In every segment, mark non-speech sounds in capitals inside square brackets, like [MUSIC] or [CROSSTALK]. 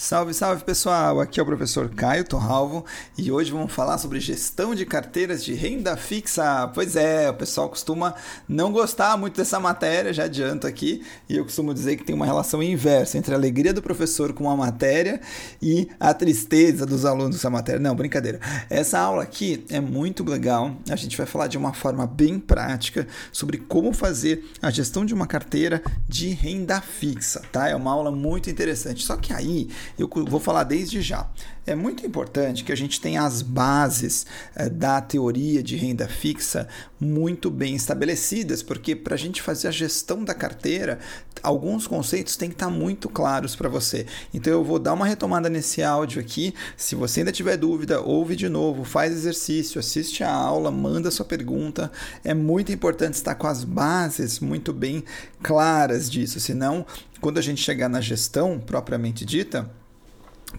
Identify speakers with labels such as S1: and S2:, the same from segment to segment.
S1: Salve, salve pessoal! Aqui é o professor Caio Torralvo e hoje vamos falar sobre gestão de carteiras de renda fixa. Pois é, o pessoal costuma não gostar muito dessa matéria, já adianto aqui, e eu costumo dizer que tem uma relação inversa entre a alegria do professor com a matéria e a tristeza dos alunos com essa matéria. Não, brincadeira. Essa aula aqui é muito legal, a gente vai falar de uma forma bem prática sobre como fazer a gestão de uma carteira de renda fixa, tá? É uma aula muito interessante. Só que aí eu vou falar desde já. É muito importante que a gente tenha as bases é, da teoria de renda fixa muito bem estabelecidas, porque para a gente fazer a gestão da carteira, alguns conceitos têm que estar tá muito claros para você. Então eu vou dar uma retomada nesse áudio aqui. Se você ainda tiver dúvida, ouve de novo, faz exercício, assiste a aula, manda sua pergunta. É muito importante estar com as bases muito bem claras disso, senão quando a gente chegar na gestão propriamente dita,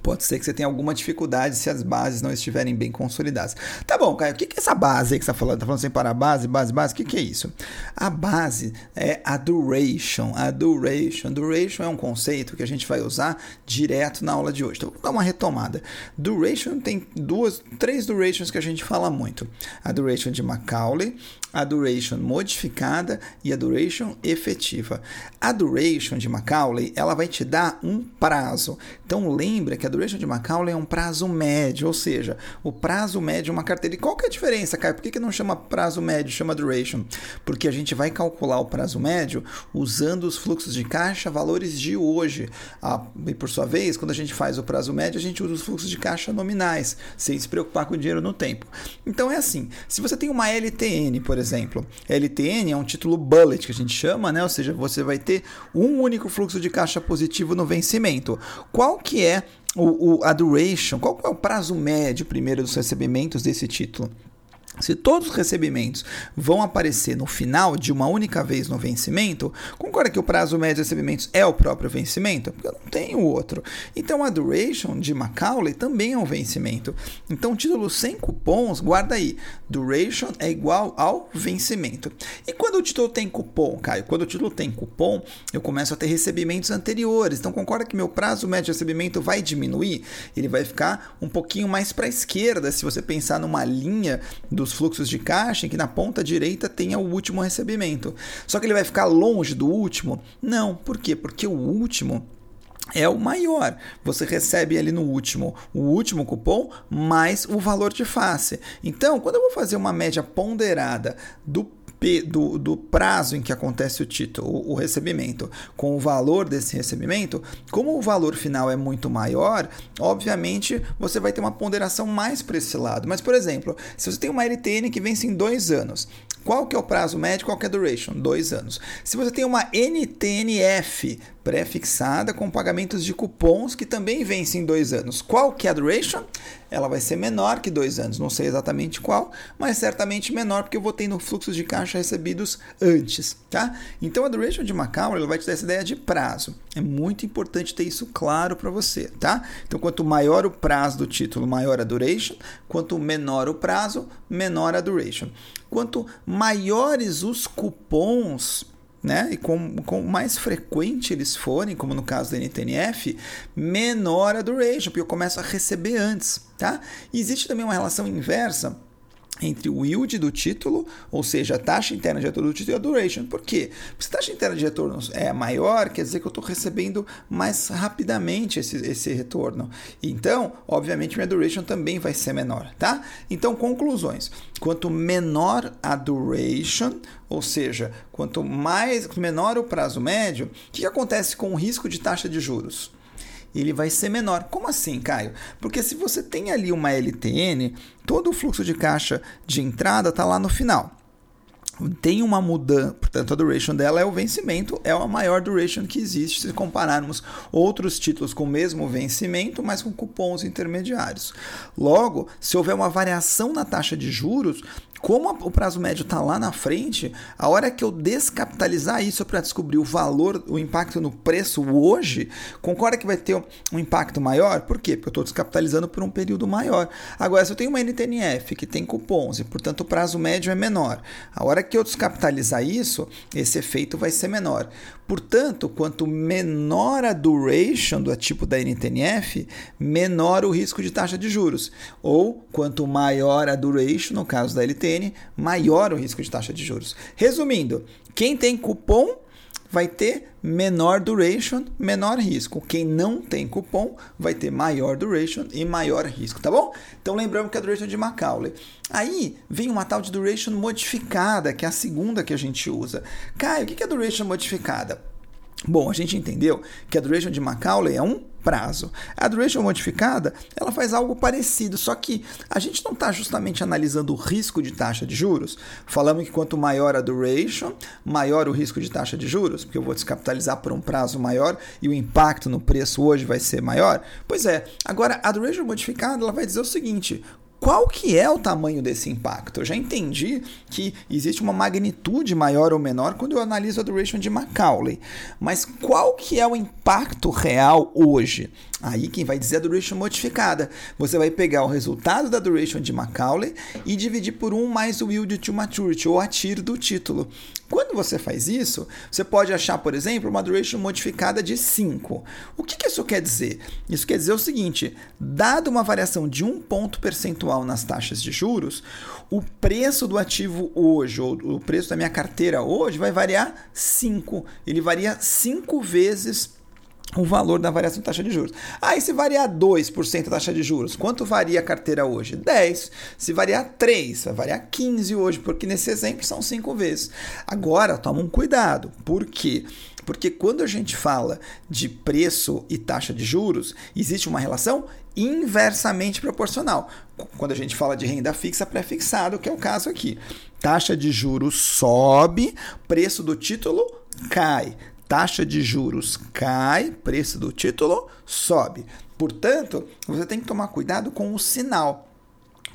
S1: Pode ser que você tenha alguma dificuldade se as bases não estiverem bem consolidadas. Tá bom, Caio, o que é essa base aí que você está falando? Está falando sem parar base, base, base? O que, que é isso? A base é a duration. A duration. Duration é um conceito que a gente vai usar direto na aula de hoje. Então, vou dar uma retomada. Duration tem duas, três durations que a gente fala muito. A duration de Macaulay, a duration modificada e a duration efetiva. A duration de Macaulay, ela vai te dar um prazo. Então, lembra que a duration de Macaulay é um prazo médio, ou seja, o prazo médio de uma carteira. E qual que é a diferença, Caio? Por que, que não chama prazo médio, chama duration? Porque a gente vai calcular o prazo médio usando os fluxos de caixa, valores de hoje. Ah, e por sua vez, quando a gente faz o prazo médio, a gente usa os fluxos de caixa nominais, sem se preocupar com o dinheiro no tempo. Então é assim, se você tem uma LTN, por exemplo, LTN é um título bullet que a gente chama, né? Ou seja, você vai ter um único fluxo de caixa positivo no vencimento. Qual que é o, o, a duration, qual é o prazo médio primeiro dos recebimentos desse título? Se todos os recebimentos vão aparecer no final de uma única vez no vencimento, concorda que o prazo médio de recebimentos é o próprio vencimento? Porque eu não tenho outro. Então a duration de Macaulay também é um vencimento. Então, título sem cupons, guarda aí. Duration é igual ao vencimento. E quando o título tem cupom, Caio? Quando o título tem cupom, eu começo a ter recebimentos anteriores. Então, concorda que meu prazo médio de recebimento vai diminuir? Ele vai ficar um pouquinho mais para a esquerda, se você pensar numa linha dos fluxos de caixa em que na ponta direita tenha o último recebimento. Só que ele vai ficar longe do último? Não. Por quê? Porque o último é o maior. Você recebe ali no último o último cupom mais o valor de face. Então, quando eu vou fazer uma média ponderada do do, do prazo em que acontece o título, o, o recebimento, com o valor desse recebimento, como o valor final é muito maior, obviamente você vai ter uma ponderação mais para esse lado. Mas, por exemplo, se você tem uma LTN que vence em dois anos, qual que é o prazo médio? Qual que é a duration? Dois anos. Se você tem uma NTNF pré-fixada com pagamentos de cupons que também vencem em dois anos, qual que é a duration? Ela vai ser menor que dois anos. Não sei exatamente qual, mas certamente menor porque eu vou tendo fluxos de caixa recebidos antes, tá? Então a duration de Macau ela vai te dar essa ideia de prazo. É muito importante ter isso claro para você, tá? Então quanto maior o prazo do título, maior a duration. Quanto menor o prazo, menor a duration. Quanto maiores os cupons, né? E com, com mais frequente eles forem, como no caso da NTNF, menor a duration, porque eu começo a receber antes, tá? E existe também uma relação inversa entre o yield do título, ou seja, a taxa interna de retorno do título e a duration. Por quê? Porque se a taxa interna de retorno é maior, quer dizer que eu estou recebendo mais rapidamente esse, esse retorno. Então, obviamente, minha duration também vai ser menor, tá? Então, conclusões. Quanto menor a duration, ou seja, quanto mais menor o prazo médio, o que acontece com o risco de taxa de juros? Ele vai ser menor. Como assim, Caio? Porque se você tem ali uma LTN, todo o fluxo de caixa de entrada está lá no final tem uma mudança, portanto a duration dela é o vencimento, é a maior duration que existe se compararmos outros títulos com o mesmo vencimento, mas com cupons intermediários. Logo, se houver uma variação na taxa de juros, como o prazo médio está lá na frente, a hora que eu descapitalizar isso para descobrir o valor, o impacto no preço hoje, concorda que vai ter um impacto maior? Por quê? Porque eu estou descapitalizando por um período maior. Agora, se eu tenho uma NTNF que tem cupons e, portanto, o prazo médio é menor, a hora que eu descapitalizar isso, esse efeito vai ser menor. Portanto, quanto menor a duration do tipo da NTNF, menor o risco de taxa de juros. Ou quanto maior a duration, no caso da LTN, maior o risco de taxa de juros. Resumindo, quem tem cupom vai ter menor duration, menor risco. Quem não tem cupom vai ter maior duration e maior risco, tá bom? Então lembrando que é a duration de Macaulay. Aí vem uma tal de duration modificada, que é a segunda que a gente usa. Caio, o que é duration modificada? Bom, a gente entendeu que a duration de Macaulay é um prazo. A duration modificada, ela faz algo parecido, só que a gente não está justamente analisando o risco de taxa de juros. Falamos que quanto maior a duration, maior o risco de taxa de juros, porque eu vou descapitalizar por um prazo maior e o impacto no preço hoje vai ser maior. Pois é, agora a duration modificada, ela vai dizer o seguinte: qual que é o tamanho desse impacto? Eu já entendi que existe uma magnitude maior ou menor quando eu analiso a duration de Macaulay, mas qual que é o impacto real hoje? Aí quem vai dizer é a duration modificada. Você vai pegar o resultado da duration de Macaulay e dividir por 1 mais o yield to maturity, ou a TIR do título. Quando você faz isso, você pode achar, por exemplo, uma duration modificada de 5. O que, que isso quer dizer? Isso quer dizer o seguinte: dado uma variação de um ponto percentual nas taxas de juros, o preço do ativo hoje, ou o preço da minha carteira hoje, vai variar 5. Ele varia 5 vezes o valor da variação da taxa de juros. Ah, se variar 2% a taxa de juros, quanto varia a carteira hoje? 10. Se variar 3, vai variar 15 hoje, porque nesse exemplo são 5 vezes. Agora, toma um cuidado. Por quê? Porque quando a gente fala de preço e taxa de juros, existe uma relação inversamente proporcional. Quando a gente fala de renda fixa pré-fixado, que é o caso aqui. Taxa de juros sobe, preço do título cai taxa de juros cai, preço do título sobe. Portanto, você tem que tomar cuidado com o sinal.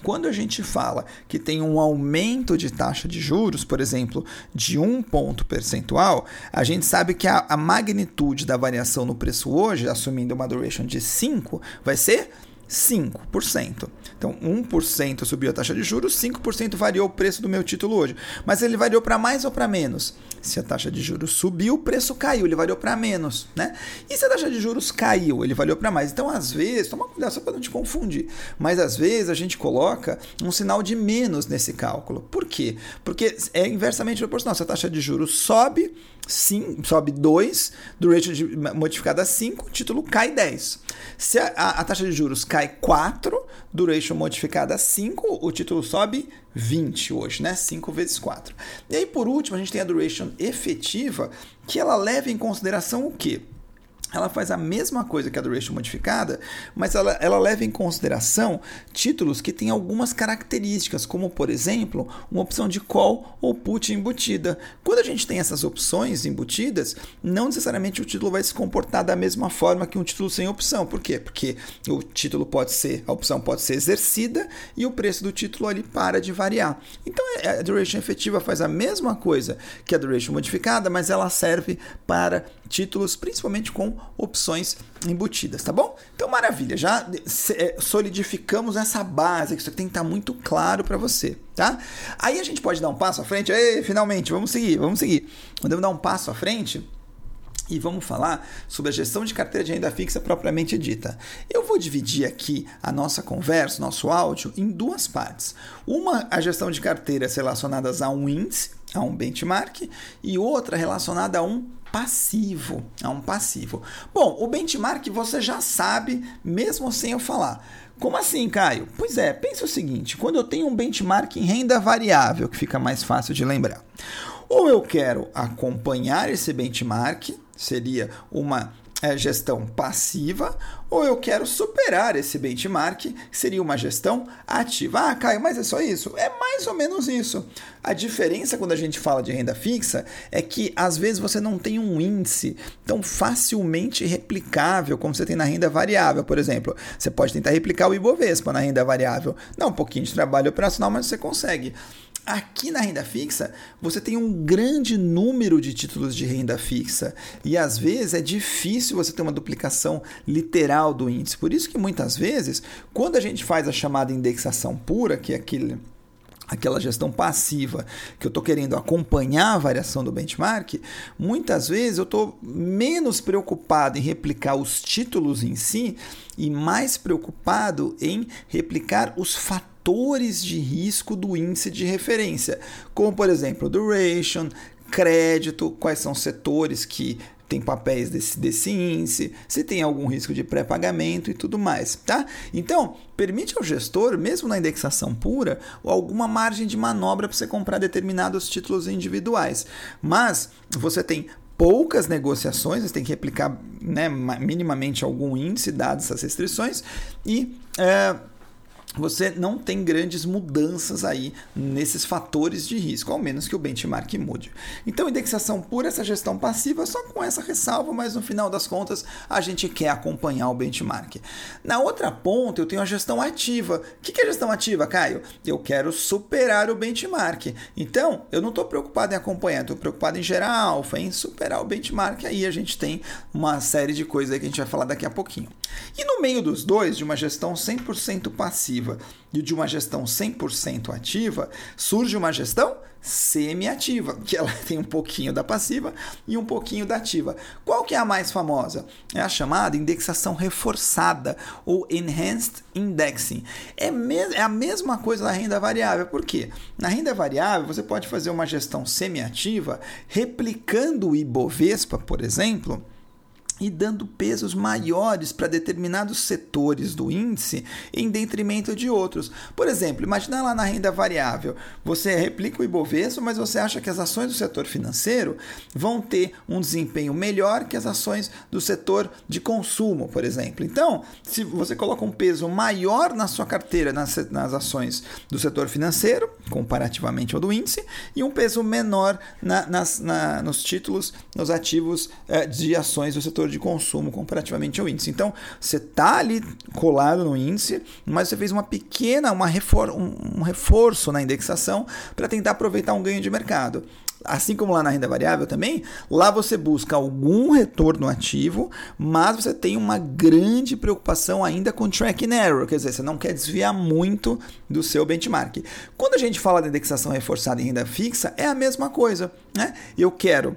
S1: Quando a gente fala que tem um aumento de taxa de juros, por exemplo, de um ponto percentual, a gente sabe que a, a magnitude da variação no preço hoje, assumindo uma duration de 5, vai ser 5%. Então, 1% subiu a taxa de juros, 5% variou o preço do meu título hoje. Mas ele variou para mais ou para menos? Se a taxa de juros subiu, o preço caiu, ele variou para menos, né? E se a taxa de juros caiu, ele variou para mais? Então, às vezes, toma cuidado só para não te confundir, mas às vezes a gente coloca um sinal de menos nesse cálculo. Por quê? Porque é inversamente proporcional. Se a taxa de juros sobe, sim, sobe 2, duration modificada 5, o título cai 10. Se a, a, a, taxa de juros cai 4, duration modificada 5, o título sobe 20 hoje, né? 5 vezes 4. E aí, por último, a gente tem a duration efetiva, que ela leva em consideração o quê? Ela faz a mesma coisa que a duration modificada, mas ela, ela leva em consideração títulos que têm algumas características, como por exemplo, uma opção de call ou put embutida. Quando a gente tem essas opções embutidas, não necessariamente o título vai se comportar da mesma forma que um título sem opção. Por quê? Porque o título pode ser, a opção pode ser exercida e o preço do título ali para de variar. Então é, a duration efetiva faz a mesma coisa que a duration modificada, mas ela serve para títulos principalmente com opções embutidas, tá bom? Então, maravilha, já é, solidificamos essa base, que isso tem que estar muito claro para você, tá? Aí a gente pode dar um passo à frente, Ei, finalmente, vamos seguir, vamos seguir. Podemos dar um passo à frente e vamos falar sobre a gestão de carteira de renda fixa propriamente dita. Eu vou dividir aqui a nossa conversa, nosso áudio, em duas partes. Uma, a gestão de carteiras relacionadas a um índice, a um benchmark, e outra relacionada a um passivo, a um passivo. Bom, o benchmark você já sabe, mesmo sem eu falar. Como assim, Caio? Pois é, pense o seguinte: quando eu tenho um benchmark em renda variável, que fica mais fácil de lembrar, ou eu quero acompanhar esse benchmark, seria uma é, gestão passiva, ou eu quero superar esse benchmark, que seria uma gestão ativa. Ah, Caio, mas é só isso? É mais ou menos isso. A diferença quando a gente fala de renda fixa é que às vezes você não tem um índice tão facilmente replicável como você tem na renda variável, por exemplo. Você pode tentar replicar o Ibovespa na renda variável. Dá um pouquinho de trabalho operacional, mas você consegue. Aqui na renda fixa, você tem um grande número de títulos de renda fixa e às vezes é difícil você ter uma duplicação literal do índice. Por isso que muitas vezes, quando a gente faz a chamada indexação pura, que é aquele aquela gestão passiva, que eu estou querendo acompanhar a variação do benchmark, muitas vezes eu estou menos preocupado em replicar os títulos em si e mais preocupado em replicar os fatores de risco do índice de referência, como por exemplo duration, crédito, quais são setores que tem papéis desse, desse índice, se tem algum risco de pré-pagamento e tudo mais, tá? Então, permite ao gestor, mesmo na indexação pura, alguma margem de manobra para você comprar determinados títulos individuais. Mas você tem poucas negociações, você tem que replicar né, minimamente algum índice, dadas essas restrições, e. É, você não tem grandes mudanças aí nesses fatores de risco, ao menos que o benchmark mude. Então, indexação pura, essa gestão passiva, só com essa ressalva, mas no final das contas a gente quer acompanhar o benchmark. Na outra ponta, eu tenho a gestão ativa. O que é gestão ativa, Caio? Eu quero superar o benchmark. Então, eu não estou preocupado em acompanhar, estou preocupado em gerar alfa, em superar o benchmark. Aí a gente tem uma série de coisas aí que a gente vai falar daqui a pouquinho. E no meio dos dois, de uma gestão 100% passiva e de uma gestão 100% ativa, surge uma gestão semi-ativa, que ela [LAUGHS] tem um pouquinho da passiva e um pouquinho da ativa. Qual que é a mais famosa? É a chamada indexação reforçada ou enhanced indexing. É, é a mesma coisa na renda variável. Por quê? Na renda variável você pode fazer uma gestão semi-ativa replicando o Ibovespa, por exemplo, e dando pesos maiores para determinados setores do índice em detrimento de outros. Por exemplo, imagina lá na renda variável, você replica o Ibovespa, mas você acha que as ações do setor financeiro vão ter um desempenho melhor que as ações do setor de consumo, por exemplo. Então, se você coloca um peso maior na sua carteira nas, nas ações do setor financeiro, comparativamente ao do índice, e um peso menor na, nas, na, nos títulos, nos ativos eh, de ações do setor de consumo comparativamente ao índice. Então, você está ali colado no índice, mas você fez uma pequena, uma refor um reforço na indexação para tentar aproveitar um ganho de mercado assim como lá na renda variável também, lá você busca algum retorno ativo, mas você tem uma grande preocupação ainda com track and error, quer dizer, você não quer desviar muito do seu benchmark. Quando a gente fala de indexação reforçada em renda fixa, é a mesma coisa, né? Eu quero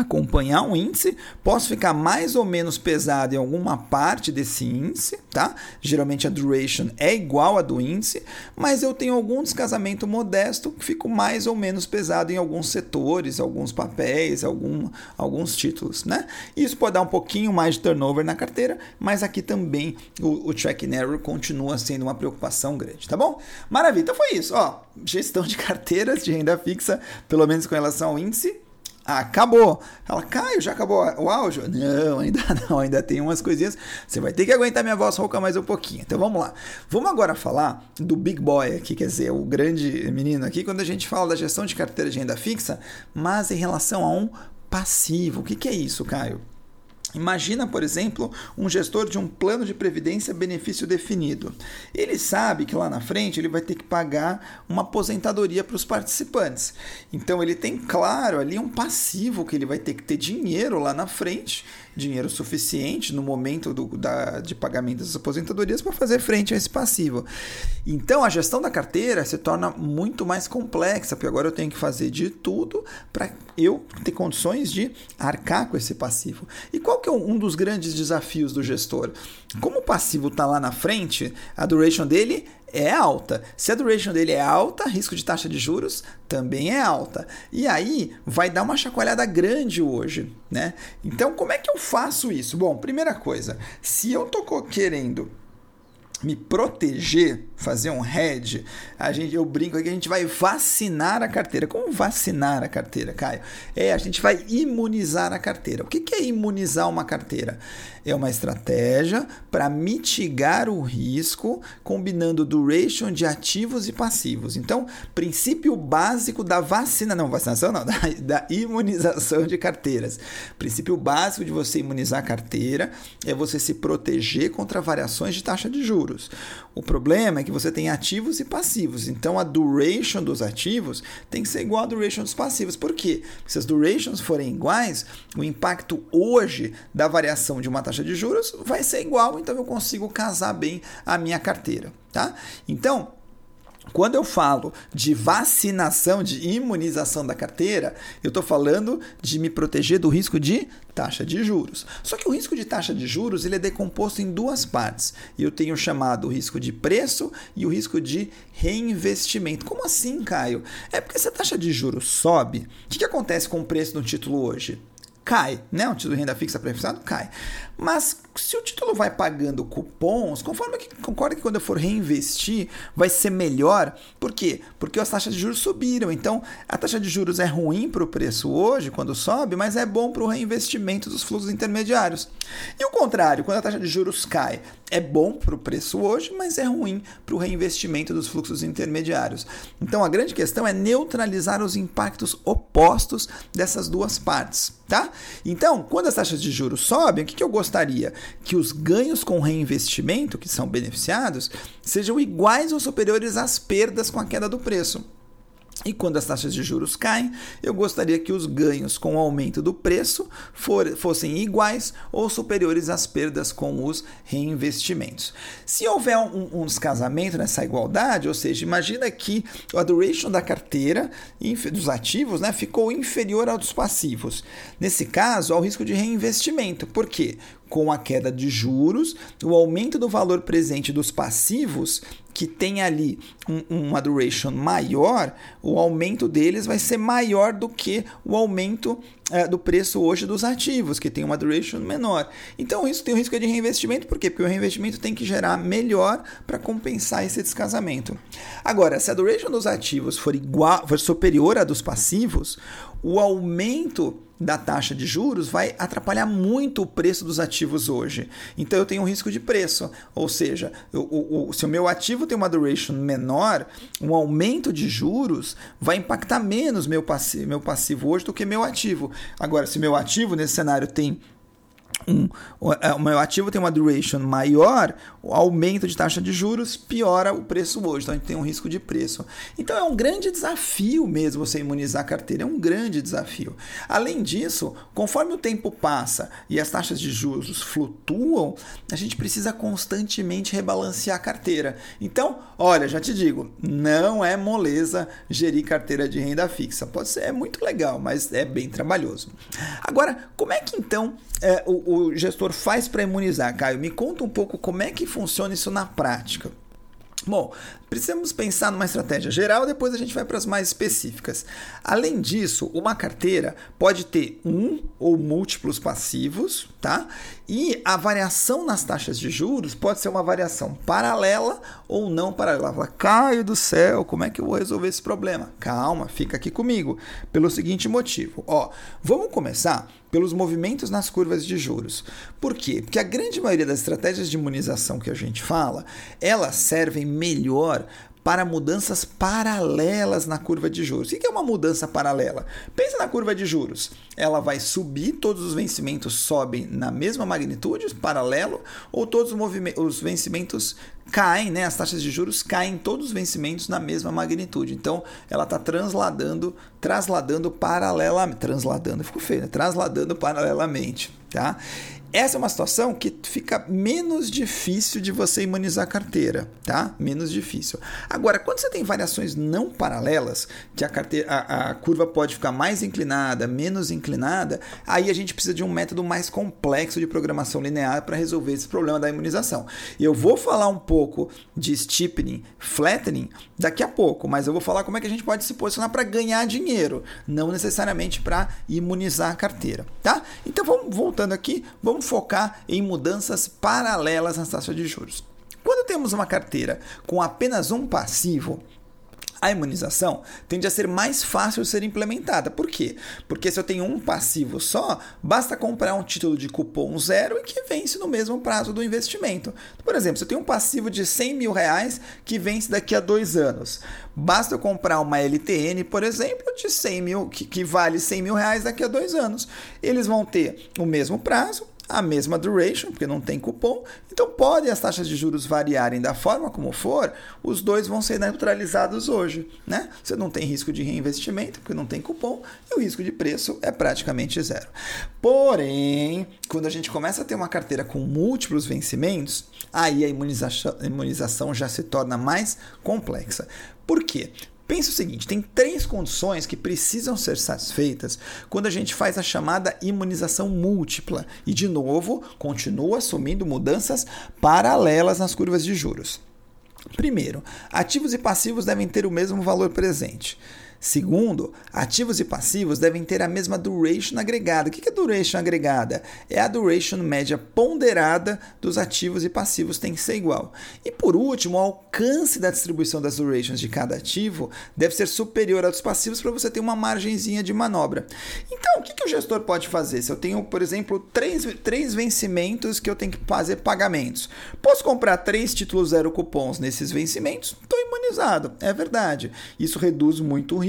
S1: acompanhar um índice, posso ficar mais ou menos pesado em alguma parte desse índice, tá? Geralmente a duration é igual a do índice, mas eu tenho algum descasamento modesto que fico mais ou menos pesado em alguns setores, alguns papéis, algum, alguns títulos, né? Isso pode dar um pouquinho mais de turnover na carteira, mas aqui também o, o track and error continua sendo uma preocupação grande, tá bom? Maravilha, então foi isso, ó, gestão de carteiras de renda fixa, pelo menos com relação ao índice, acabou. Ela, Caio, já acabou o áudio? Não, ainda [LAUGHS] não, ainda tem umas coisinhas. Você vai ter que aguentar minha voz rouca mais um pouquinho. Então vamos lá. Vamos agora falar do Big Boy aqui, quer dizer, o grande menino aqui, quando a gente fala da gestão de carteira de renda fixa, mas em relação a um passivo. O que, que é isso, Caio? Imagina, por exemplo, um gestor de um plano de previdência benefício definido. Ele sabe que lá na frente ele vai ter que pagar uma aposentadoria para os participantes. Então ele tem claro ali um passivo que ele vai ter que ter dinheiro lá na frente dinheiro suficiente no momento do, da, de pagamento das aposentadorias para fazer frente a esse passivo. Então a gestão da carteira se torna muito mais complexa, porque agora eu tenho que fazer de tudo para eu ter condições de arcar com esse passivo. E qual que é um dos grandes desafios do gestor? Como o passivo está lá na frente, a duration dele é alta. Se a duration dele é alta, risco de taxa de juros também é alta. E aí vai dar uma chacoalhada grande hoje, né? Então, como é que eu faço isso? Bom, primeira coisa, se eu tô querendo me proteger, fazer um hedge, a gente, eu brinco aqui, a gente vai vacinar a carteira. Como vacinar a carteira, Caio? É, a gente vai imunizar a carteira. O que é imunizar uma carteira? É uma estratégia para mitigar o risco, combinando duration de ativos e passivos. Então, princípio básico da vacina, não, vacinação não, [LAUGHS] da, da imunização de carteiras. Princípio básico de você imunizar a carteira é você se proteger contra variações de taxa de juros. O problema é que você tem ativos e passivos, então a duration dos ativos tem que ser igual à duration dos passivos. Por quê? Porque se as durations forem iguais, o impacto hoje da variação de uma taxa de juros vai ser igual, então eu consigo casar bem a minha carteira, tá? Então, quando eu falo de vacinação, de imunização da carteira, eu estou falando de me proteger do risco de taxa de juros. Só que o risco de taxa de juros ele é decomposto em duas partes. Eu tenho chamado o risco de preço e o risco de reinvestimento. Como assim, Caio? É porque se a taxa de juros sobe, o que, que acontece com o preço do título hoje? Cai, né? O título de renda fixa prefixado cai. Mas se o título vai pagando cupons, conforme que concorda que quando eu for reinvestir vai ser melhor. Por quê? Porque as taxas de juros subiram. Então, a taxa de juros é ruim para o preço hoje, quando sobe, mas é bom para o reinvestimento dos fluxos intermediários. E o contrário, quando a taxa de juros cai, é bom para o preço hoje, mas é ruim para o reinvestimento dos fluxos intermediários. Então, a grande questão é neutralizar os impactos opostos dessas duas partes, tá? Então, quando as taxas de juros sobem, o que, que eu gostaria? Que os ganhos com reinvestimento, que são beneficiados, sejam iguais ou superiores às perdas com a queda do preço. E quando as taxas de juros caem, eu gostaria que os ganhos com o aumento do preço for, fossem iguais ou superiores às perdas com os reinvestimentos. Se houver um, um descasamento nessa igualdade, ou seja, imagina que a duration da carteira dos ativos né, ficou inferior ao dos passivos. Nesse caso, há o risco de reinvestimento. Por quê? Com a queda de juros, o aumento do valor presente dos passivos, que tem ali um, uma duration maior, o aumento deles vai ser maior do que o aumento é, do preço hoje dos ativos, que tem uma duration menor. Então isso tem o risco de reinvestimento, por quê? Porque o reinvestimento tem que gerar melhor para compensar esse descasamento. Agora, se a duration dos ativos for igual, for superior à dos passivos, o aumento da taxa de juros vai atrapalhar muito o preço dos ativos hoje. Então eu tenho um risco de preço, ou seja, eu, o, o, se o meu ativo tem uma duration menor, um aumento de juros vai impactar menos meu meu passivo hoje do que meu ativo. Agora, se meu ativo nesse cenário tem um, é, o meu ativo tem uma duration maior, o aumento de taxa de juros piora o preço hoje. Então a gente tem um risco de preço. Então é um grande desafio mesmo você imunizar a carteira, é um grande desafio. Além disso, conforme o tempo passa e as taxas de juros flutuam, a gente precisa constantemente rebalancear a carteira. Então, olha, já te digo, não é moleza gerir carteira de renda fixa. Pode ser, é muito legal, mas é bem trabalhoso. Agora, como é que então é, o, o gestor faz para imunizar, Caio? Me conta um pouco como é que funciona isso na prática. Bom, precisamos pensar numa estratégia geral, depois a gente vai para as mais específicas. Além disso, uma carteira pode ter um ou múltiplos passivos, tá? E a variação nas taxas de juros pode ser uma variação paralela ou não paralela. Fala, Caio do céu, como é que eu vou resolver esse problema? Calma, fica aqui comigo. Pelo seguinte motivo, ó, vamos começar pelos movimentos nas curvas de juros. Por quê? Porque a grande maioria das estratégias de imunização que a gente fala, elas servem melhor para mudanças paralelas na curva de juros. O que é uma mudança paralela? Pensa na curva de juros. Ela vai subir, todos os vencimentos sobem na mesma magnitude, paralelo, ou todos os vencimentos caem, né? As taxas de juros caem todos os vencimentos na mesma magnitude. Então, ela está transladando, trasladando paralelamente, transladando, ficou feio, né? Paralelamente, tá? Essa é uma situação que fica menos difícil de você imunizar a carteira, tá? Menos difícil. Agora, quando você tem variações não paralelas, que a, carteira, a, a curva pode ficar mais inclinada, menos inclinada, aí a gente precisa de um método mais complexo de programação linear para resolver esse problema da imunização. Eu vou falar um pouco de steepening, flattening daqui a pouco, mas eu vou falar como é que a gente pode se posicionar para ganhar dinheiro, não necessariamente para imunizar a carteira, tá? Então, vamos voltando aqui, vamos vamos focar em mudanças paralelas nas taxas de juros. Quando temos uma carteira com apenas um passivo, a imunização tende a ser mais fácil de ser implementada. Por quê? Porque se eu tenho um passivo só, basta comprar um título de cupom zero e que vence no mesmo prazo do investimento. Por exemplo, se eu tenho um passivo de 100 mil reais que vence daqui a dois anos, basta eu comprar uma LTN, por exemplo, de 100 mil, que, que vale 100 mil reais daqui a dois anos. Eles vão ter o mesmo prazo, a mesma duration, porque não tem cupom, então podem as taxas de juros variarem da forma como for, os dois vão ser neutralizados hoje, né? Você não tem risco de reinvestimento, porque não tem cupom, e o risco de preço é praticamente zero. Porém, quando a gente começa a ter uma carteira com múltiplos vencimentos, aí a imunização, já se torna mais complexa. Por quê? Pensa o seguinte: tem três condições que precisam ser satisfeitas quando a gente faz a chamada imunização múltipla e, de novo, continua assumindo mudanças paralelas nas curvas de juros. Primeiro, ativos e passivos devem ter o mesmo valor presente. Segundo, ativos e passivos devem ter a mesma duration agregada. O que é duration agregada? É a duration média ponderada dos ativos e passivos tem que ser igual. E por último, o alcance da distribuição das durations de cada ativo deve ser superior aos passivos para você ter uma margenzinha de manobra. Então, o que, que o gestor pode fazer? Se eu tenho, por exemplo, três, três vencimentos que eu tenho que fazer pagamentos, posso comprar três títulos zero cupons nesses vencimentos? Estou imunizado, é verdade. Isso reduz muito o risco,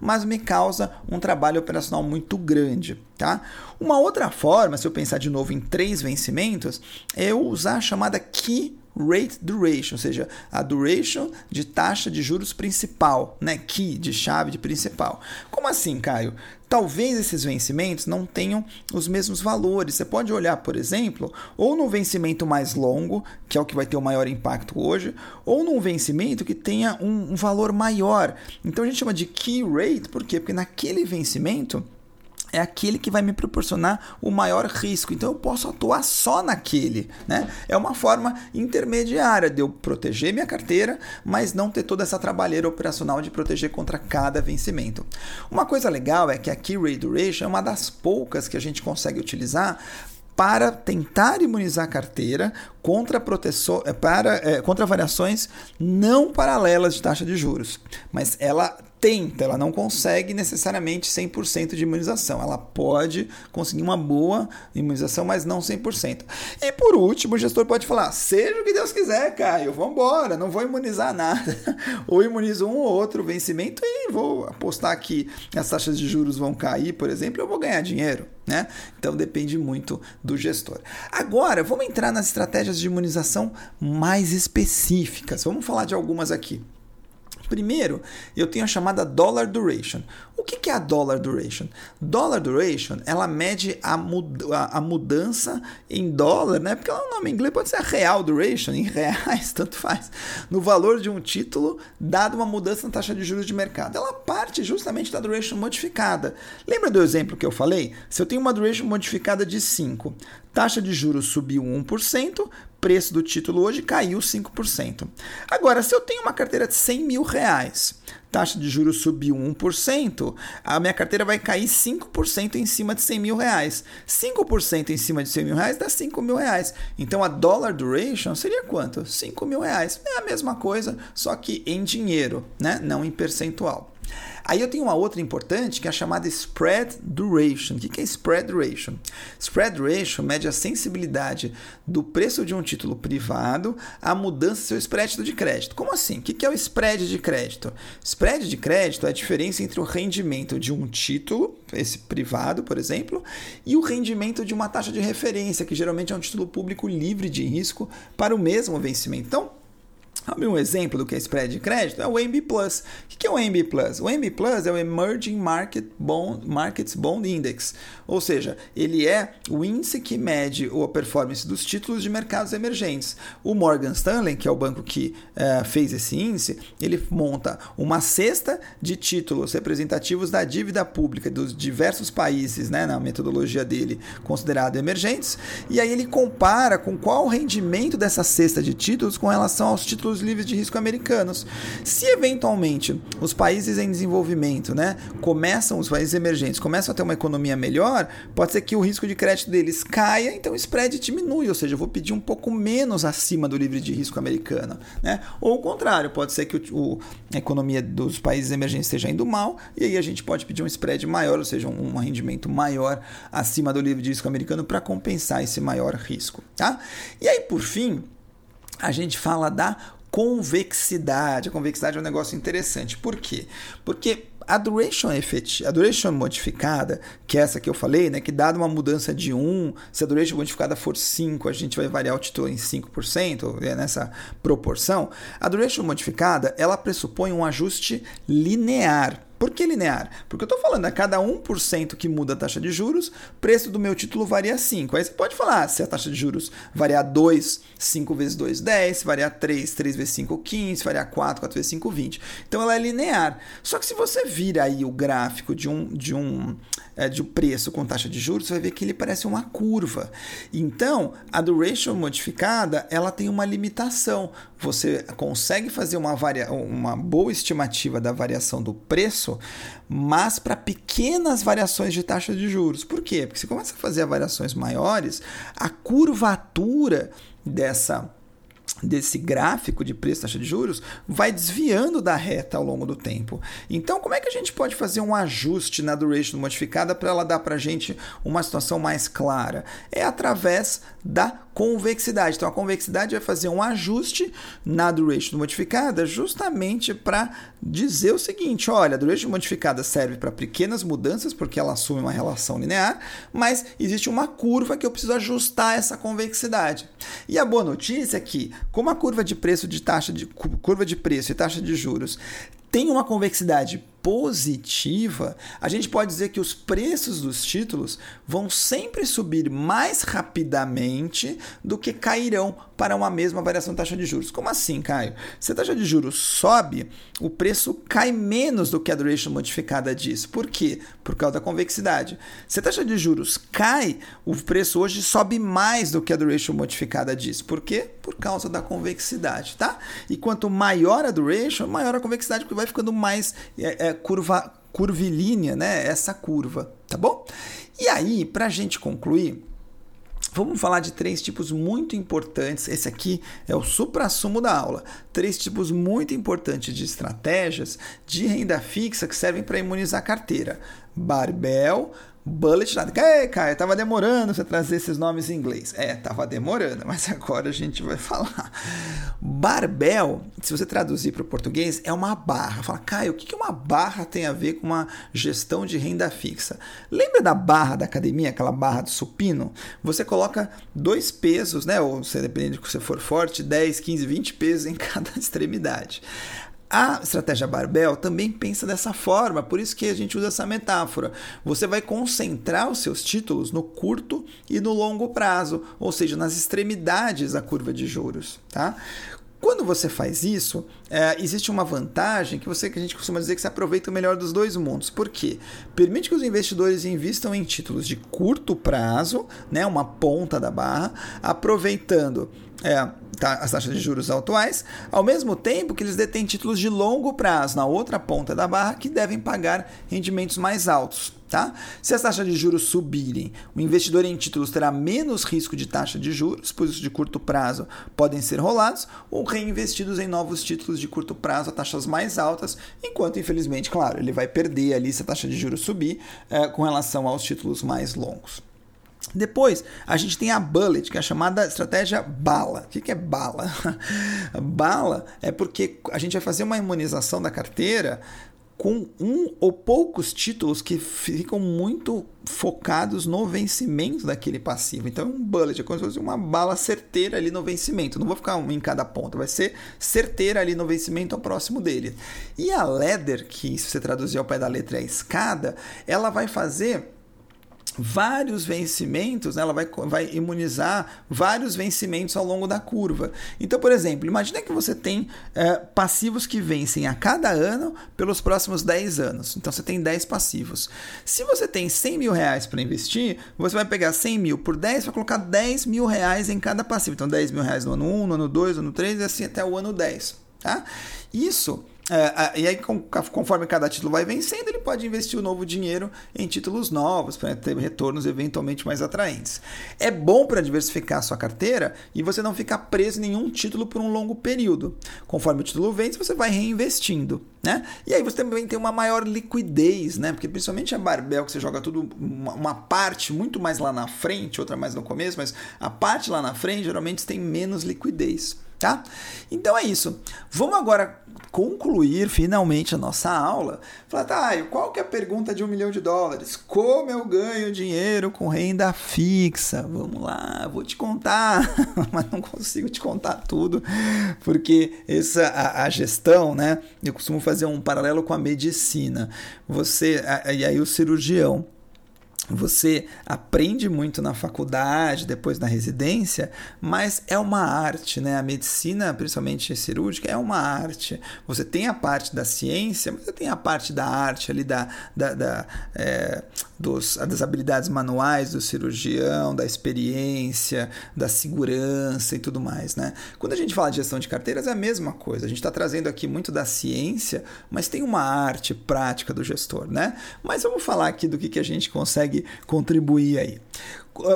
S1: mas me causa um trabalho operacional muito grande. Tá? Uma outra forma, se eu pensar de novo em três vencimentos, é eu usar a chamada Key Rate Duration, ou seja, a duration de taxa de juros principal, né? Key, de chave de principal. Como assim, Caio? Talvez esses vencimentos não tenham os mesmos valores. Você pode olhar, por exemplo, ou no vencimento mais longo, que é o que vai ter o maior impacto hoje, ou num vencimento que tenha um, um valor maior. Então a gente chama de key rate, por quê? Porque naquele vencimento é aquele que vai me proporcionar o maior risco. Então eu posso atuar só naquele, né? É uma forma intermediária de eu proteger minha carteira, mas não ter toda essa trabalheira operacional de proteger contra cada vencimento. Uma coisa legal é que a Key Rate Duration é uma das poucas que a gente consegue utilizar para tentar imunizar a carteira contra, proteção, eh, para, é, contra variações não paralelas de taxa de juros. Mas ela tenta, ela não consegue necessariamente 100% de imunização. Ela pode conseguir uma boa imunização, mas não 100%. E por último, o gestor pode falar: seja o que Deus quiser, Caio, vamos embora, não vou imunizar nada. [LAUGHS] ou imunizo um ou outro vencimento e vou apostar que as taxas de juros vão cair, por exemplo, eu vou ganhar dinheiro. Né? Então depende muito do gestor. Agora, vamos entrar nas estratégias de imunização mais específicas. Vamos falar de algumas aqui. Primeiro, eu tenho a chamada dollar duration. O que é a dollar duration? Dollar duration, ela mede a, a, mudança em dólar, né? Porque o nome em inglês pode ser a real duration, em reais, [LAUGHS] tanto faz, no valor de um título, dado uma mudança na taxa de juros de mercado. Ela parte justamente da duration modificada. Lembra do exemplo que eu falei? Se eu tenho uma duration modificada de 5, taxa de juros subiu 1%, preço do título hoje caiu 5%. Agora, se eu tenho uma carteira de 100 mil reais, taxa de juros subiu 1%, a minha carteira vai cair 5% em cima de 100 mil reais. 5% em cima de 100 mil reais dá 5 mil reais. Então a dollar duration seria quanto? 5 mil reais. É a mesma coisa, só que em dinheiro, né? não em percentual. Aí eu tenho uma outra importante que é a chamada Spread Duration. O que é Spread Duration? Spread Duration mede a sensibilidade do preço de um título privado à mudança do seu spread de crédito. Como assim? O que é o spread de crédito? Spread de crédito é a diferença entre o rendimento de um título, esse privado, por exemplo, e o rendimento de uma taxa de referência, que geralmente é um título público livre de risco para o mesmo vencimento. Então, um exemplo do que é spread de crédito? É o MB Plus. O que é o MB Plus? O MB Plus é o Emerging Market Bond, Markets Bond Index, ou seja, ele é o índice que mede a performance dos títulos de mercados emergentes. O Morgan Stanley, que é o banco que é, fez esse índice, ele monta uma cesta de títulos representativos da dívida pública dos diversos países, né, na metodologia dele, considerado emergentes, e aí ele compara com qual o rendimento dessa cesta de títulos com relação aos títulos títulos livres de risco americanos. Se eventualmente os países em desenvolvimento, né, começam, os países emergentes começam a ter uma economia melhor, pode ser que o risco de crédito deles caia, então o spread diminui, ou seja, eu vou pedir um pouco menos acima do livre de risco americano, né? Ou o contrário, pode ser que o, o, a economia dos países emergentes esteja indo mal e aí a gente pode pedir um spread maior, ou seja, um, um rendimento maior acima do livre de risco americano para compensar esse maior risco, tá? E aí, por fim, a gente fala da convexidade. A convexidade é um negócio interessante. Por quê? Porque a duration efetiva, a duration modificada, que é essa que eu falei, né, que dada uma mudança de 1, se a duration modificada for 5, a gente vai variar o título em 5%, é nessa proporção. A duration modificada, ela pressupõe um ajuste linear por que linear? Porque eu estou falando, a cada 1% que muda a taxa de juros, preço do meu título varia 5. Aí você pode falar, se a taxa de juros variar 2, 5 vezes 2, 10, se variar 3, 3 vezes 5, 15, se variar 4, 4 vezes 5, 20. Então ela é linear. Só que se você vira aí o gráfico de um, de um, é, de um preço com taxa de juros, você vai ver que ele parece uma curva. Então, a duration modificada, ela tem uma limitação. Você consegue fazer uma, varia uma boa estimativa da variação do preço mas para pequenas variações de taxa de juros. Por quê? Porque se começa a fazer variações maiores, a curvatura dessa desse gráfico de preço taxa de juros vai desviando da reta ao longo do tempo. Então, como é que a gente pode fazer um ajuste na duration modificada para ela dar para a gente uma situação mais clara? É através da convexidade. Então, a convexidade vai fazer um ajuste na duration modificada justamente para dizer o seguinte: olha, a duration modificada serve para pequenas mudanças porque ela assume uma relação linear, mas existe uma curva que eu preciso ajustar essa convexidade. E a boa notícia é que como a curva de preço de taxa de curva de preço e taxa de juros tem uma convexidade positiva, a gente pode dizer que os preços dos títulos vão sempre subir mais rapidamente do que cairão para uma mesma variação de taxa de juros. Como assim, Caio? Se a taxa de juros sobe, o preço cai menos do que a duration modificada diz. Por quê? Por causa da convexidade. Se a taxa de juros cai, o preço hoje sobe mais do que a duration modificada diz. Por quê? Por causa da convexidade, tá? E quanto maior a duration, maior a convexidade, porque vai ficando mais é, é, curva, curvilínea, né? Essa curva, tá bom? E aí, para a gente concluir, Vamos falar de três tipos muito importantes. Esse aqui é o supra-sumo da aula. Três tipos muito importantes de estratégias de renda fixa que servem para imunizar a carteira: barbell, Bullet nada. Ei, Caio, tava demorando você trazer esses nomes em inglês. É, tava demorando, mas [LAUGHS] agora a gente vai falar. Barbel, se você traduzir para o português, é uma barra. Fala, Caio, o que uma barra tem a ver com uma gestão de renda fixa? Lembra da barra da academia, aquela barra do supino? Você coloca dois pesos, né? Ou se dependendo de que você for forte, 10, 15, 20 pesos em [LAUGHS] cada extremidade. A estratégia barbell também pensa dessa forma, por isso que a gente usa essa metáfora. Você vai concentrar os seus títulos no curto e no longo prazo, ou seja, nas extremidades da curva de juros, tá? Quando você faz isso, é, existe uma vantagem que você que a gente costuma dizer que você aproveita o melhor dos dois mundos. Por quê? Permite que os investidores invistam em títulos de curto prazo, né, uma ponta da barra, aproveitando é, tá, as taxas de juros atuais, ao mesmo tempo que eles detêm títulos de longo prazo na outra ponta da barra que devem pagar rendimentos mais altos. Tá? Se as taxas de juros subirem, o investidor em títulos terá menos risco de taxa de juros, pois os de curto prazo podem ser rolados ou reinvestidos em novos títulos de curto prazo a taxas mais altas, enquanto, infelizmente, claro, ele vai perder ali se a taxa de juros subir é, com relação aos títulos mais longos. Depois, a gente tem a bullet, que é a chamada estratégia bala. O que é bala? [LAUGHS] bala é porque a gente vai fazer uma imunização da carteira com um ou poucos títulos que ficam muito focados no vencimento daquele passivo. Então, um bullet é como se fosse uma bala certeira ali no vencimento. Não vou ficar um em cada ponta, vai ser certeira ali no vencimento ao próximo dele. E a ladder, que se você traduzir ao pé da letra é escada, ela vai fazer vários vencimentos, né? ela vai, vai imunizar vários vencimentos ao longo da curva. Então, por exemplo, imagine que você tem é, passivos que vencem a cada ano pelos próximos 10 anos. Então, você tem 10 passivos. Se você tem 100 mil reais para investir, você vai pegar 100 mil por 10 para colocar 10 mil reais em cada passivo. Então, 10 mil reais no ano 1, no ano 2, no ano 3 e assim até o ano 10. Tá? Isso é, e aí, conforme cada título vai vencendo, ele pode investir o novo dinheiro em títulos novos para ter retornos eventualmente mais atraentes. É bom para diversificar a sua carteira e você não ficar preso em nenhum título por um longo período. Conforme o título vence, você vai reinvestindo. Né? E aí você também tem uma maior liquidez, né? Porque principalmente a Barbel, que você joga tudo, uma, uma, parte muito mais lá na frente, outra mais no começo, mas a parte lá na frente geralmente tem menos liquidez. tá? Então é isso. Vamos agora concluir finalmente a nossa aula. Falar, tá, qual que é a pergunta de um milhão de dólares? Como eu ganho dinheiro com renda fixa? Vamos lá, vou te contar, [LAUGHS] mas não consigo te contar tudo, porque essa a, a, gestão, né? Eu costumo fazer um paralelo com a medicina. Você, a, e aí o cirurgião você aprende muito na faculdade, depois na residência, mas é uma arte, né? A medicina, principalmente cirúrgica, é uma arte. Você tem a parte da ciência, mas você tem a parte da arte ali, da, da, da é, dos, das habilidades manuais do cirurgião, da experiência, da segurança e tudo mais, né? Quando a gente fala de gestão de carteiras, é a mesma coisa. A gente está trazendo aqui muito da ciência, mas tem uma arte prática do gestor, né? Mas vamos falar aqui do que, que a gente consegue contribuir aí.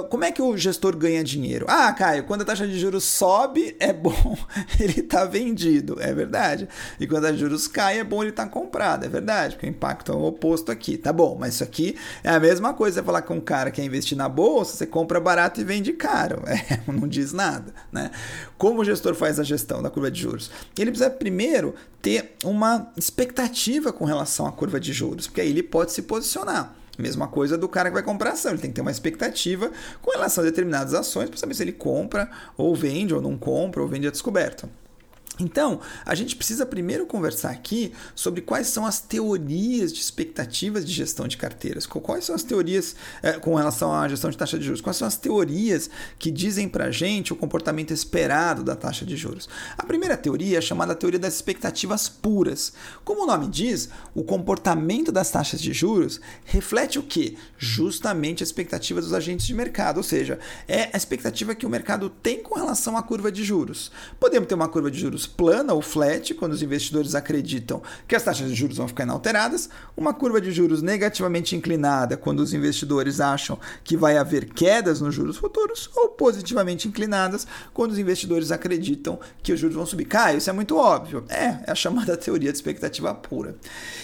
S1: Como é que o gestor ganha dinheiro? Ah, Caio, quando a taxa de juros sobe, é bom [LAUGHS] ele estar tá vendido, é verdade. E quando a taxa de juros cai, é bom ele estar tá comprado, é verdade, porque o impacto é o oposto aqui. Tá bom, mas isso aqui é a mesma coisa. Você falar com um cara que quer investir na bolsa, você compra barato e vende caro. [LAUGHS] É, não diz nada, né? Como o gestor faz a gestão da curva de juros? Ele precisa primeiro ter uma expectativa com relação à curva de juros, porque aí ele pode se posicionar. Mesma coisa do cara que vai comprar ação, ele tem que ter uma expectativa com relação a determinadas ações para saber se ele compra ou vende ou não compra ou vende a descoberta. Então, a gente precisa primeiro conversar aqui sobre quais são as teorias de expectativas de gestão de carteiras. Quais são as teorias é, com relação à gestão de taxa de juros? Quais são as teorias que dizem para a gente o comportamento esperado da taxa de juros? A primeira teoria é chamada teoria das expectativas puras. Como o nome diz, o comportamento das taxas de juros reflete o que? Justamente a expectativa dos agentes de mercado, ou seja, é a expectativa que o mercado tem com relação à curva de juros. Podemos ter uma curva de juros plana ou flat, quando os investidores acreditam que as taxas de juros vão ficar inalteradas, uma curva de juros negativamente inclinada, quando os investidores acham que vai haver quedas nos juros futuros, ou positivamente inclinadas, quando os investidores acreditam que os juros vão subir. Caio, isso é muito óbvio. É, é a chamada [LAUGHS] teoria de expectativa pura.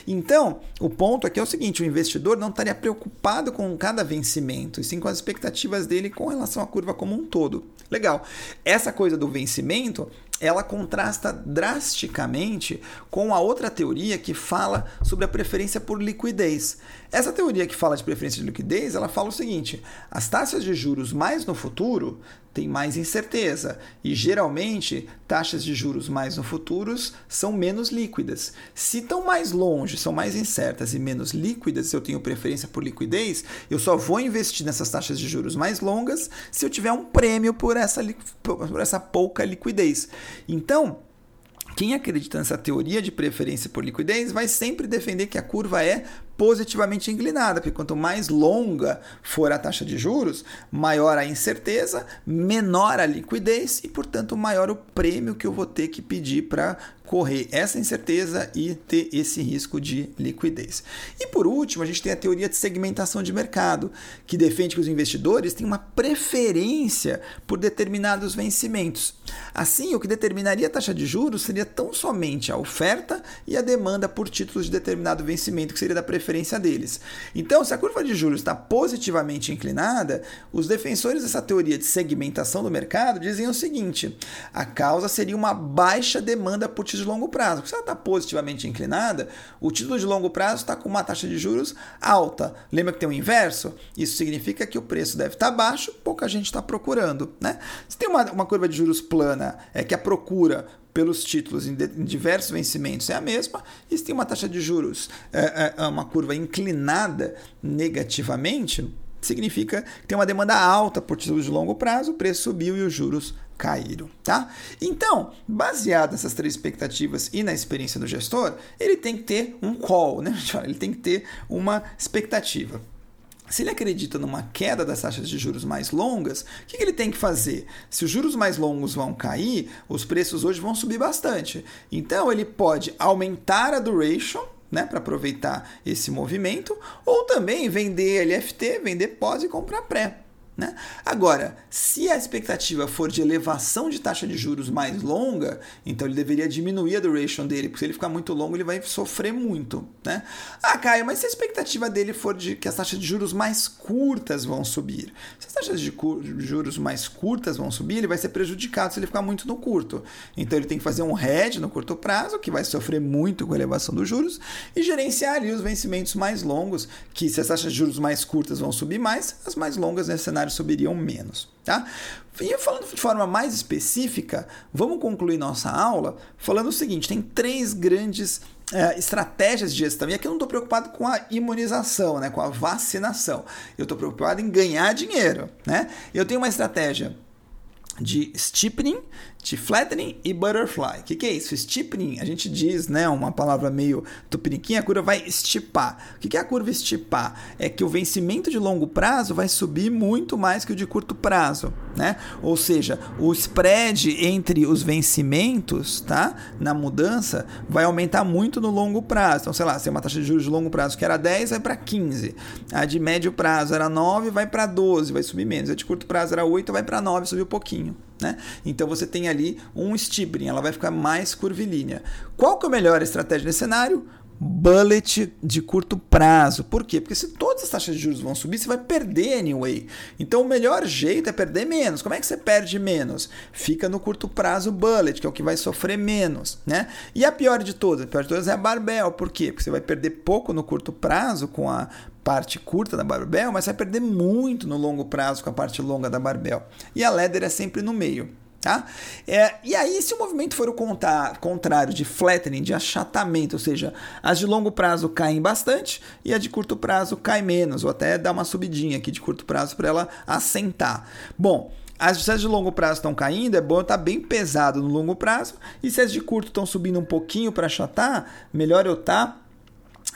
S1: Então, o ponto aqui é o seguinte: o investidor não estaria preocupado com cada vencimento, e sim com as expectativas dele com relação à curva como um todo. Legal. Essa coisa do vencimento ela contrasta drasticamente com a outra teoria que fala sobre a preferência por liquidez. Essa teoria que fala de preferência de liquidez, ela fala o seguinte: as taxas de juros mais no futuro têm mais incerteza e geralmente taxas de juros mais no futuro são menos líquidas. Se estão mais longe, são mais incertas e menos líquidas, se eu tenho preferência por liquidez, eu só vou investir nessas taxas de juros mais longas se eu tiver um prêmio por essa, por essa pouca liquidez. Então, quem acredita nessa teoria de preferência por liquidez vai sempre defender que a curva é positivamente inclinada, porque quanto mais longa for a taxa de juros, maior a incerteza, menor a liquidez e, portanto, maior o prêmio que eu vou ter que pedir para correr essa incerteza e ter esse risco de liquidez. E por último, a gente tem a teoria de segmentação de mercado, que defende que os investidores têm uma preferência por determinados vencimentos. Assim, o que determinaria a taxa de juros seria tão somente a oferta e a demanda por títulos de determinado vencimento, que seria da preferência deles. Então, se a curva de juros está positivamente inclinada, os defensores dessa teoria de segmentação do mercado dizem o seguinte: a causa seria uma baixa demanda por títulos de longo prazo. Se ela está positivamente inclinada, o título de longo prazo está com uma taxa de juros alta. Lembra que tem o inverso? Isso significa que o preço deve estar tá baixo, pouca gente está procurando. Né? Se tem uma, uma curva de juros plana, é que a procura pelos títulos em, diversos vencimentos é a mesma, e se tem uma taxa de juros, é, é, uma curva inclinada negativamente, significa que tem uma demanda alta por títulos de longo prazo, o preço subiu e os juros caíram, tá? Então, baseado nessas três expectativas e na experiência do gestor, ele tem que ter um call, né? [LAUGHS] Ele tem que ter uma expectativa. Se ele acredita numa queda das taxas de juros mais longas, o que, ele tem que fazer? Se os juros mais longos vão cair, os preços hoje vão subir bastante. Então ele pode aumentar a duration, né, para aproveitar esse movimento, ou também vender LFT, vender pós e comprar pré. Né? Agora, se a expectativa for de elevação de taxa de juros mais longa, então ele deveria diminuir a duration dele, porque se ele ficar muito longo, ele vai sofrer muito. Né? Ah, Caio, mas se a expectativa dele for de que as taxas de juros mais curtas vão subir, se as taxas de juros mais curtas vão subir, ele vai ser prejudicado se ele ficar muito no curto. Então ele tem que fazer um hedge no curto prazo, que vai sofrer muito com a elevação dos juros, e gerenciar ali os vencimentos mais longos, que se as taxas de juros mais curtas vão subir mais, as mais longas nesse cenário subiriam menos. Tá? E falando de forma mais específica, vamos concluir nossa aula falando o seguinte: tem três grandes é, estratégias de gestão. E aqui eu não estou preocupado com a imunização, né, com a vacinação. Eu estou preocupado em ganhar dinheiro. Né? Eu tenho uma estratégia de steepening de flattening e butterfly. O que, que, é isso? Steepening, a gente diz, né, uma palavra meio tupiniquinha, a curva vai estipar. O que, que é a curva estipar? É que o vencimento de longo prazo vai subir muito mais que o de curto prazo, né? Ou seja, o spread entre os vencimentos, tá? Na mudança, vai aumentar muito no longo prazo. Então, sei lá, se é uma taxa de juros de longo prazo que era 10, vai para 15. A de médio prazo era 9, vai para 12, vai subir menos. A de curto prazo era 8, vai para 9, subiu um pouquinho. Né? Então você tem ali um steepening, ela vai ficar mais curvilínea. Qual que é a melhor estratégia nesse cenário? bullet de curto prazo. Por quê? Porque se todas as taxas de juros vão subir, você vai perder anyway. Então o melhor jeito é perder menos. Como é que você perde menos? Fica no curto prazo bullet, que é o que vai sofrer menos, né? E a pior de todas, a pior de todas é a barbell. Por quê? Porque você vai perder pouco no curto prazo com a parte curta da barbell, mas vai perder muito no longo prazo com a parte longa da barbell. E a leather é sempre no meio. Tá? É, e aí, se o movimento for o contar, contrário de flattening, de achatamento, ou seja, as de longo prazo caem bastante e a de curto prazo cai menos, ou até dá uma subidinha aqui de curto prazo para ela assentar. Bom, as de longo prazo estão caindo, é bom estar tá bem pesado no longo prazo, e se as de curto estão subindo um pouquinho para achatar, melhor eu estar tá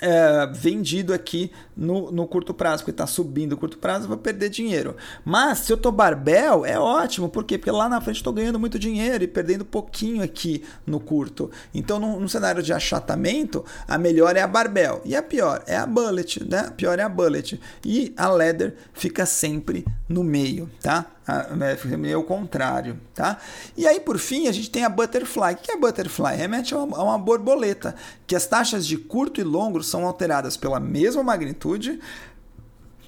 S1: é, vendido aqui no, no curto prazo, porque está subindo o curto prazo, eu vou perder dinheiro. Mas se eu estou barbel, é ótimo, por quê? Porque lá na frente estou ganhando muito dinheiro e perdendo pouquinho aqui no curto. Então, num, num, cenário de achatamento, a melhor é a barbel e a pior é a bullet, né? A pior é a bullet. E a leather fica sempre no meio, tá? É o contrário, tá? E aí, por fim, a gente tem a butterfly. O que é butterfly? Remete a uma, a uma borboleta, que as taxas de curto e longo são alteradas pela mesma magnitude,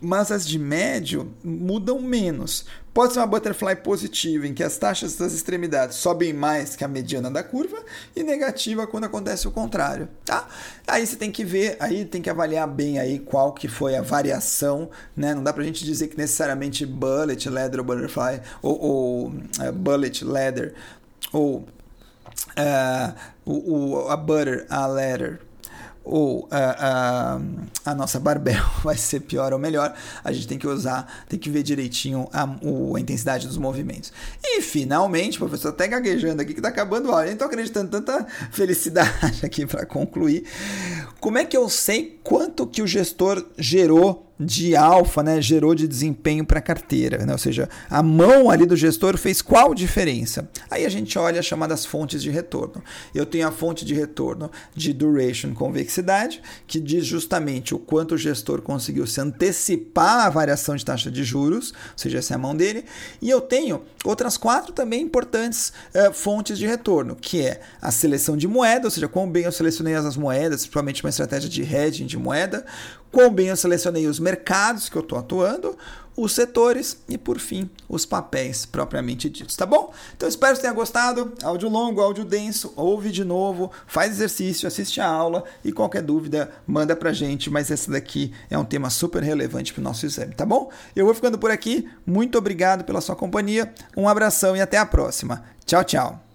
S1: mas as de médio mudam menos. Pode ser uma butterfly positiva, em que as taxas das extremidades sobem mais que a mediana da curva, e negativa quando acontece o contrário, tá? Aí você tem que ver, aí tem que avaliar bem aí qual que foi a variação, né? Não dá pra gente dizer que necessariamente bullet, leather ou butterfly, ou, ou uh, bullet, leather, ou uh, o, o, a butter, a leather, ou a, a, a, nossa barbel [LAUGHS] vai ser pior ou melhor, a gente tem que usar, tem que ver direitinho a, a intensidade dos movimentos. E finalmente, professor, até gaguejando aqui que tá acabando a aula, nem tô acreditando tanta felicidade [LAUGHS] aqui para concluir. Como é que eu sei quanto que o gestor gerou de alfa, né, gerou de desempenho para a carteira, né? ou seja, a mão ali do gestor fez qual diferença? Aí a gente olha as chamadas fontes de retorno. Eu tenho a fonte de retorno de duration convexidade, que diz justamente o quanto o gestor conseguiu se antecipar a variação de taxa de juros, ou seja, essa é a mão dele, e eu tenho outras quatro também importantes uh, fontes de retorno, que é a seleção de moeda, ou seja, quão bem eu selecionei as moedas, principalmente uma estratégia de hedging de moeda, quão bem eu selecionei os mercados que eu estou atuando, os setores e, por fim, os papéis propriamente ditos, tá bom? Então espero que tenha gostado. Áudio longo, áudio denso, ouve de novo, faz exercício, assiste a aula e qualquer dúvida manda pra gente, mas esse daqui é um tema super relevante para o nosso exame, tá bom? Eu vou ficando por aqui, muito obrigado pela sua companhia, um abração e até a próxima. Tchau, tchau.